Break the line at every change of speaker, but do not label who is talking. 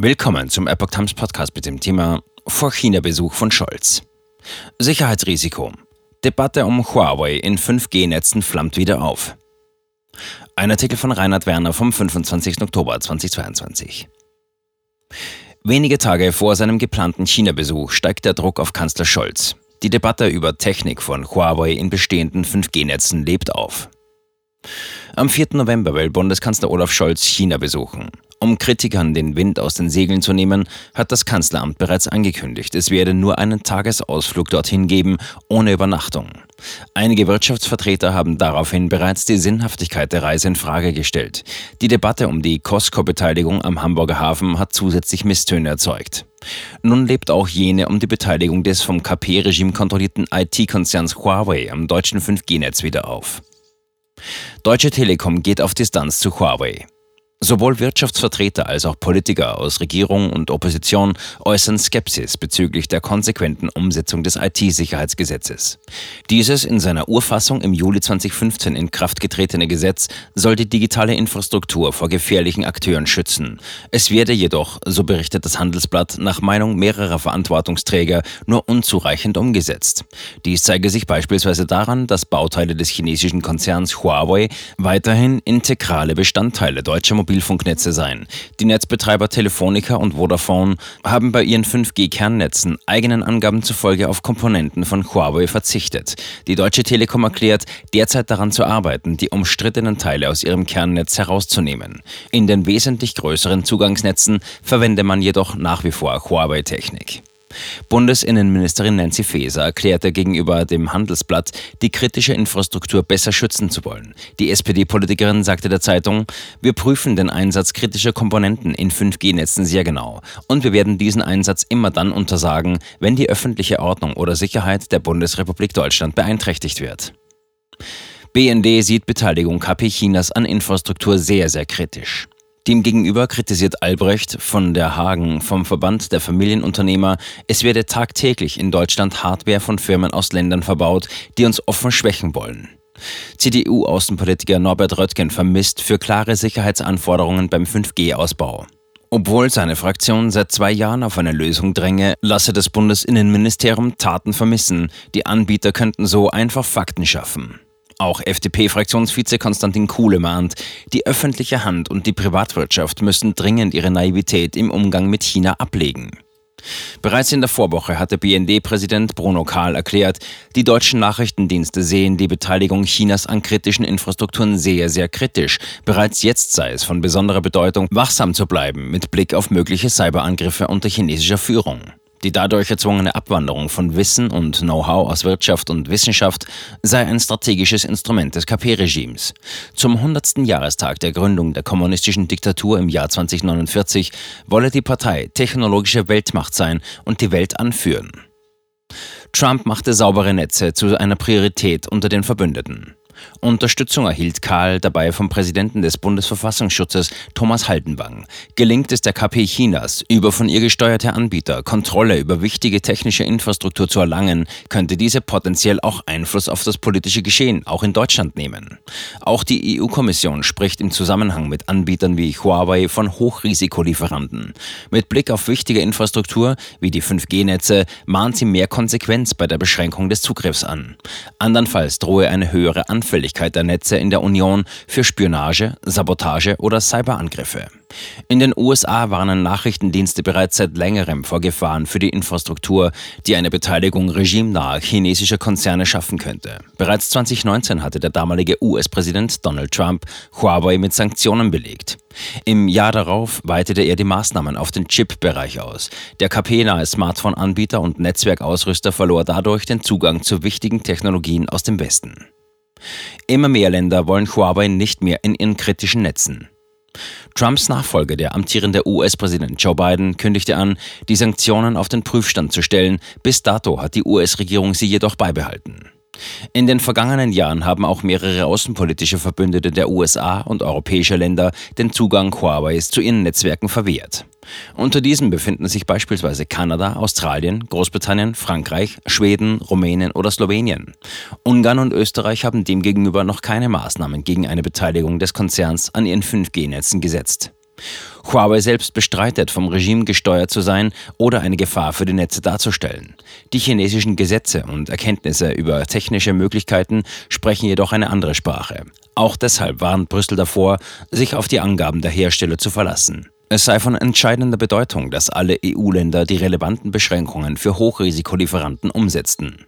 Willkommen zum Epoch Times Podcast mit dem Thema Vor China-Besuch von Scholz. Sicherheitsrisiko. Debatte um Huawei in 5G-Netzen flammt wieder auf. Ein Artikel von Reinhard Werner vom 25. Oktober 2022. Wenige Tage vor seinem geplanten China-Besuch steigt der Druck auf Kanzler Scholz. Die Debatte über Technik von Huawei in bestehenden 5G-Netzen lebt auf. Am 4. November will Bundeskanzler Olaf Scholz China besuchen. Um Kritikern den Wind aus den Segeln zu nehmen, hat das Kanzleramt bereits angekündigt, es werde nur einen Tagesausflug dorthin geben, ohne Übernachtung. Einige Wirtschaftsvertreter haben daraufhin bereits die Sinnhaftigkeit der Reise in Frage gestellt. Die Debatte um die Costco-Beteiligung am Hamburger Hafen hat zusätzlich Misstöne erzeugt. Nun lebt auch jene um die Beteiligung des vom KP-Regime kontrollierten IT-Konzerns Huawei am deutschen 5G-Netz wieder auf. Deutsche Telekom geht auf Distanz zu Huawei. Sowohl Wirtschaftsvertreter als auch Politiker aus Regierung und Opposition äußern Skepsis bezüglich der konsequenten Umsetzung des IT-Sicherheitsgesetzes. Dieses in seiner Urfassung im Juli 2015 in Kraft getretene Gesetz soll die digitale Infrastruktur vor gefährlichen Akteuren schützen. Es werde jedoch, so berichtet das Handelsblatt, nach Meinung mehrerer Verantwortungsträger nur unzureichend umgesetzt. Dies zeige sich beispielsweise daran, dass Bauteile des chinesischen Konzerns Huawei weiterhin integrale Bestandteile deutscher Mobilfunknetze sein. Die Netzbetreiber Telefonica und Vodafone haben bei ihren 5G-Kernnetzen eigenen Angaben zufolge auf Komponenten von Huawei verzichtet. Die Deutsche Telekom erklärt, derzeit daran zu arbeiten, die umstrittenen Teile aus ihrem Kernnetz herauszunehmen. In den wesentlich größeren Zugangsnetzen verwende man jedoch nach wie vor Huawei-Technik. Bundesinnenministerin Nancy Faeser erklärte gegenüber dem Handelsblatt, die kritische Infrastruktur besser schützen zu wollen. Die SPD-Politikerin sagte der Zeitung, wir prüfen den Einsatz kritischer Komponenten in 5G-Netzen sehr genau und wir werden diesen Einsatz immer dann untersagen, wenn die öffentliche Ordnung oder Sicherheit der Bundesrepublik Deutschland beeinträchtigt wird. BND sieht Beteiligung KP Chinas an Infrastruktur sehr, sehr kritisch. Demgegenüber kritisiert Albrecht von der Hagen vom Verband der Familienunternehmer, es werde tagtäglich in Deutschland Hardware von Firmen aus Ländern verbaut, die uns offen schwächen wollen. CDU-Außenpolitiker Norbert Röttgen vermisst für klare Sicherheitsanforderungen beim 5G-Ausbau. Obwohl seine Fraktion seit zwei Jahren auf eine Lösung dränge, lasse das Bundesinnenministerium Taten vermissen. Die Anbieter könnten so einfach Fakten schaffen. Auch FDP-Fraktionsvize Konstantin Kuhle mahnt, die öffentliche Hand und die Privatwirtschaft müssen dringend ihre Naivität im Umgang mit China ablegen. Bereits in der Vorwoche hatte BND-Präsident Bruno Kahl erklärt, die deutschen Nachrichtendienste sehen die Beteiligung Chinas an kritischen Infrastrukturen sehr, sehr kritisch. Bereits jetzt sei es von besonderer Bedeutung, wachsam zu bleiben mit Blick auf mögliche Cyberangriffe unter chinesischer Führung. Die dadurch erzwungene Abwanderung von Wissen und Know-how aus Wirtschaft und Wissenschaft sei ein strategisches Instrument des KP-Regimes. Zum 100. Jahrestag der Gründung der kommunistischen Diktatur im Jahr 2049 wolle die Partei technologische Weltmacht sein und die Welt anführen. Trump machte saubere Netze zu einer Priorität unter den Verbündeten. Unterstützung erhielt Karl dabei vom Präsidenten des Bundesverfassungsschutzes Thomas Haldenwang. Gelingt es der KP Chinas, über von ihr gesteuerte Anbieter Kontrolle über wichtige technische Infrastruktur zu erlangen, könnte diese potenziell auch Einfluss auf das politische Geschehen, auch in Deutschland nehmen. Auch die EU-Kommission spricht im Zusammenhang mit Anbietern wie Huawei von Hochrisikolieferanten. Mit Blick auf wichtige Infrastruktur wie die 5G-Netze mahnt sie mehr Konsequenz bei der Beschränkung des Zugriffs an. Andernfalls drohe eine höhere Anfälligkeit Anfälligkeit der Netze in der Union für Spionage, Sabotage oder Cyberangriffe. In den USA warnen Nachrichtendienste bereits seit längerem vor Gefahren für die Infrastruktur, die eine Beteiligung regimenaher chinesischer Konzerne schaffen könnte. Bereits 2019 hatte der damalige US-Präsident Donald Trump Huawei mit Sanktionen belegt. Im Jahr darauf weitete er die Maßnahmen auf den Chip-Bereich aus. Der KP-nahe Smartphone-Anbieter und Netzwerkausrüster verlor dadurch den Zugang zu wichtigen Technologien aus dem Westen. Immer mehr Länder wollen Huawei nicht mehr in ihren kritischen Netzen. Trumps Nachfolger, der amtierende US-Präsident Joe Biden, kündigte an, die Sanktionen auf den Prüfstand zu stellen. Bis dato hat die US-Regierung sie jedoch beibehalten. In den vergangenen Jahren haben auch mehrere außenpolitische Verbündete der USA und europäischer Länder den Zugang Huaweis zu ihren Netzwerken verwehrt. Unter diesen befinden sich beispielsweise Kanada, Australien, Großbritannien, Frankreich, Schweden, Rumänien oder Slowenien. Ungarn und Österreich haben demgegenüber noch keine Maßnahmen gegen eine Beteiligung des Konzerns an ihren 5G-Netzen gesetzt. Huawei selbst bestreitet, vom Regime gesteuert zu sein oder eine Gefahr für die Netze darzustellen. Die chinesischen Gesetze und Erkenntnisse über technische Möglichkeiten sprechen jedoch eine andere Sprache. Auch deshalb warnt Brüssel davor, sich auf die Angaben der Hersteller zu verlassen. Es sei von entscheidender Bedeutung, dass alle EU-Länder die relevanten Beschränkungen für Hochrisikolieferanten umsetzten.